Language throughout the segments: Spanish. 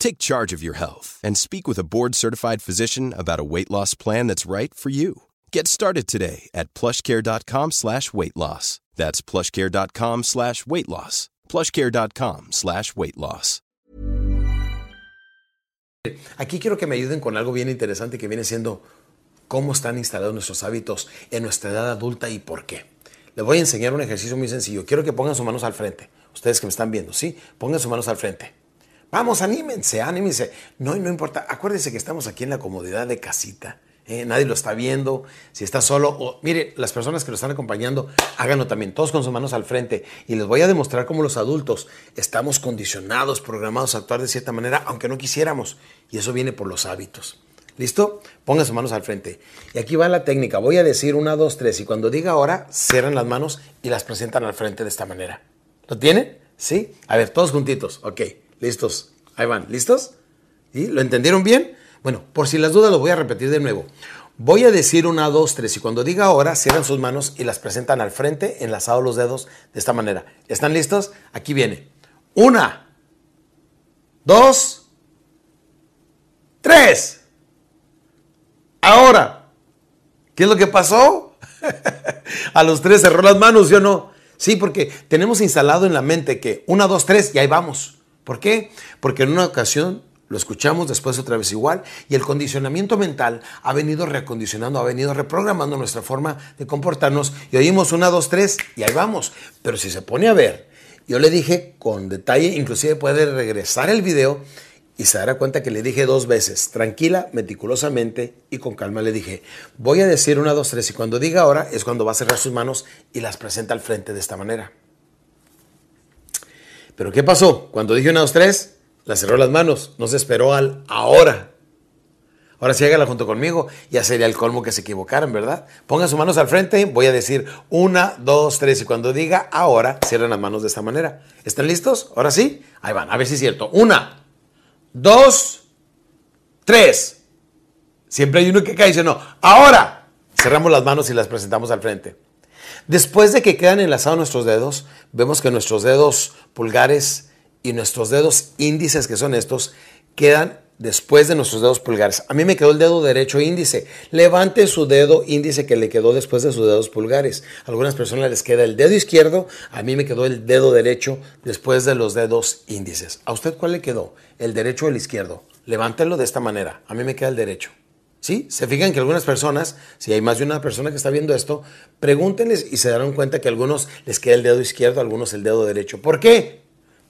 Take charge of your health and speak with a board-certified physician about a weight loss plan that's right for you. Get started today at plushcare.com slash weight loss. That's plushcare.com slash weight loss. plushcare.com slash weight loss. Aquí quiero que me ayuden con algo bien interesante que viene siendo cómo están instalados nuestros hábitos en nuestra edad adulta y por qué. Les voy a enseñar un ejercicio muy sencillo. Quiero que pongan sus manos al frente. Ustedes que me están viendo, ¿sí? Pongan sus manos al frente. Vamos, anímense, anímense. No, no importa. Acuérdense que estamos aquí en la comodidad de casita. ¿eh? Nadie lo está viendo. Si está solo, o, mire, las personas que lo están acompañando, háganlo también, todos con sus manos al frente. Y les voy a demostrar cómo los adultos estamos condicionados, programados a actuar de cierta manera, aunque no quisiéramos. Y eso viene por los hábitos. ¿Listo? Pongan sus manos al frente. Y aquí va la técnica. Voy a decir una, dos, tres. Y cuando diga ahora, cierran las manos y las presentan al frente de esta manera. ¿Lo tienen? ¿Sí? A ver, todos juntitos. Ok. Listos. Ahí van. ¿Listos? ¿Y lo entendieron bien? Bueno, por si las dudas lo voy a repetir de nuevo. Voy a decir una, dos, tres y cuando diga ahora, cierran sus manos y las presentan al frente, enlazados los dedos de esta manera. ¿Están listos? Aquí viene. Una, dos, tres. Ahora, ¿qué es lo que pasó? a los tres cerró las manos, ¿sí no? Sí, porque tenemos instalado en la mente que una, dos, tres y ahí vamos. ¿Por qué? Porque en una ocasión lo escuchamos, después otra vez igual, y el condicionamiento mental ha venido recondicionando, ha venido reprogramando nuestra forma de comportarnos, y oímos una, dos, tres, y ahí vamos. Pero si se pone a ver, yo le dije con detalle, inclusive puede regresar el video y se dará cuenta que le dije dos veces, tranquila, meticulosamente y con calma le dije, voy a decir una, dos, tres, y cuando diga ahora es cuando va a cerrar sus manos y las presenta al frente de esta manera. Pero ¿qué pasó? Cuando dije una, dos, tres, la cerró las manos, no se esperó al ahora. Ahora sí hágala junto conmigo, ya sería el colmo que se equivocaran, ¿verdad? Pongan sus manos al frente, voy a decir una, dos, tres, y cuando diga ahora, cierran las manos de esta manera. ¿Están listos? Ahora sí, ahí van, a ver si es cierto. Una, dos, tres. Siempre hay uno que cae y dice no. Ahora, cerramos las manos y las presentamos al frente. Después de que quedan enlazados nuestros dedos, vemos que nuestros dedos pulgares y nuestros dedos índices, que son estos, quedan después de nuestros dedos pulgares. A mí me quedó el dedo derecho índice. Levante su dedo índice que le quedó después de sus dedos pulgares. A algunas personas les queda el dedo izquierdo, a mí me quedó el dedo derecho después de los dedos índices. ¿A usted cuál le quedó? ¿El derecho o el izquierdo? Levántenlo de esta manera. A mí me queda el derecho. ¿Sí? Se fijan que algunas personas, si hay más de una persona que está viendo esto, pregúntenles y se darán cuenta que a algunos les queda el dedo izquierdo, a algunos el dedo derecho. ¿Por qué?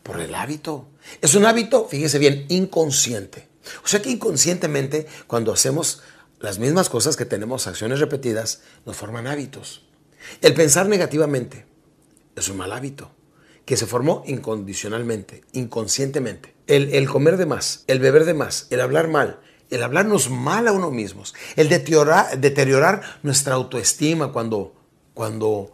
Por el hábito. Es un hábito, fíjese bien, inconsciente. O sea que inconscientemente, cuando hacemos las mismas cosas que tenemos acciones repetidas, nos forman hábitos. El pensar negativamente es un mal hábito que se formó incondicionalmente, inconscientemente. El, el comer de más, el beber de más, el hablar mal, el hablarnos mal a uno mismos, el deteriorar, nuestra autoestima cuando, cuando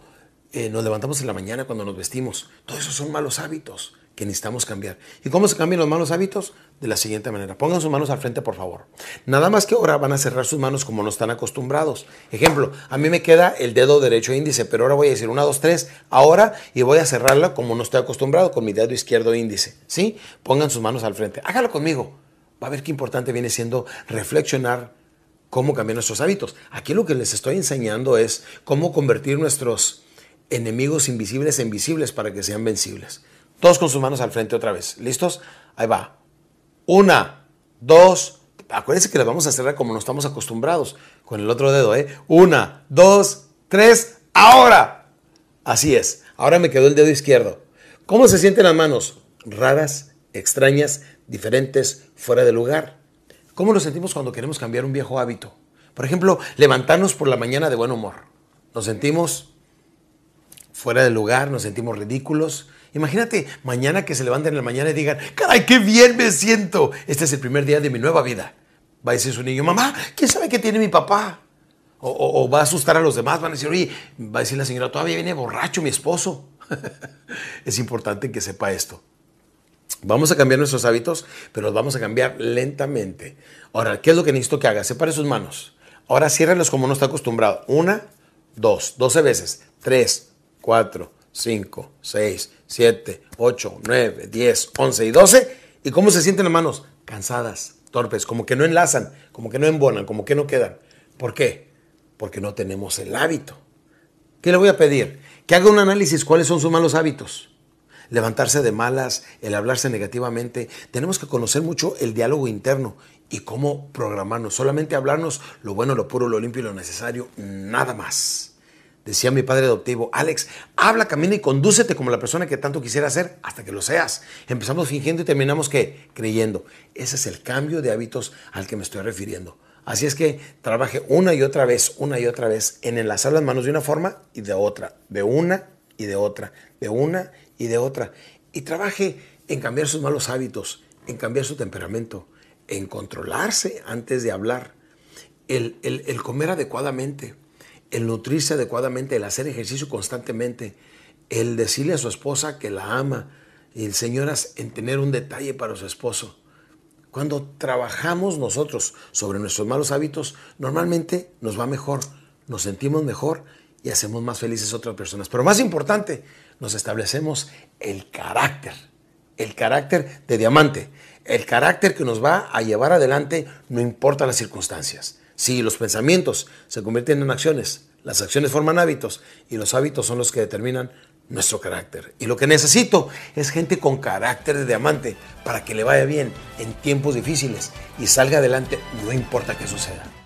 eh, nos levantamos en la mañana, cuando nos vestimos. Todos esos son malos hábitos que necesitamos cambiar. ¿Y cómo se cambian los malos hábitos? De la siguiente manera. Pongan sus manos al frente, por favor. Nada más que ahora van a cerrar sus manos como no están acostumbrados. Ejemplo, a mí me queda el dedo derecho índice, pero ahora voy a decir una, dos, tres, ahora, y voy a cerrarla como no estoy acostumbrado, con mi dedo izquierdo índice. ¿Sí? Pongan sus manos al frente. Hágalo conmigo. Va a ver qué importante viene siendo reflexionar cómo cambiar nuestros hábitos. Aquí lo que les estoy enseñando es cómo convertir nuestros enemigos invisibles en visibles para que sean vencibles. Todos con sus manos al frente otra vez. ¿Listos? Ahí va. Una, dos. Acuérdense que le vamos a cerrar como no estamos acostumbrados. Con el otro dedo, ¿eh? Una, dos, tres. ¡Ahora! Así es. Ahora me quedó el dedo izquierdo. ¿Cómo se sienten las manos? Raras, extrañas, diferentes, fuera de lugar. ¿Cómo nos sentimos cuando queremos cambiar un viejo hábito? Por ejemplo, levantarnos por la mañana de buen humor. Nos sentimos fuera de lugar, nos sentimos ridículos, Imagínate mañana que se levanten en la mañana y digan, caray, qué bien me siento. Este es el primer día de mi nueva vida. Va a decir su niño, mamá, ¿quién sabe qué tiene mi papá? O, va a asustar a los demás, van a decir, oye, va a decir la señora, todavía viene borracho mi esposo. es importante que sepa esto. Vamos a cambiar nuestros hábitos, pero los vamos a cambiar lentamente. Ahora, ¿qué es lo que necesito que haga? Separe sus manos. Ahora ciérralos como no está acostumbrado. Una, dos, doce veces. Tres, cuatro, 5, 6, 7, 8, 9, 10, 11 y 12. ¿Y cómo se sienten las manos? Cansadas, torpes, como que no enlazan, como que no embonan, como que no quedan. ¿Por qué? Porque no tenemos el hábito. ¿Qué le voy a pedir? Que haga un análisis cuáles son sus malos hábitos. Levantarse de malas, el hablarse negativamente. Tenemos que conocer mucho el diálogo interno y cómo programarnos. Solamente hablarnos lo bueno, lo puro, lo limpio y lo necesario, nada más. Decía mi padre adoptivo, Alex, habla, camina y condúcete como la persona que tanto quisiera ser hasta que lo seas. Empezamos fingiendo y terminamos ¿qué? creyendo. Ese es el cambio de hábitos al que me estoy refiriendo. Así es que trabaje una y otra vez, una y otra vez en enlazar las manos de una forma y de otra, de una y de otra, de una y de otra. Y trabaje en cambiar sus malos hábitos, en cambiar su temperamento, en controlarse antes de hablar, el, el comer adecuadamente el nutrirse adecuadamente, el hacer ejercicio constantemente, el decirle a su esposa que la ama, el señoras en tener un detalle para su esposo. Cuando trabajamos nosotros sobre nuestros malos hábitos, normalmente nos va mejor, nos sentimos mejor y hacemos más felices a otras personas. Pero más importante, nos establecemos el carácter, el carácter de diamante, el carácter que nos va a llevar adelante no importa las circunstancias. Si los pensamientos se convierten en acciones, las acciones forman hábitos y los hábitos son los que determinan nuestro carácter. Y lo que necesito es gente con carácter de diamante para que le vaya bien en tiempos difíciles y salga adelante, no importa qué suceda.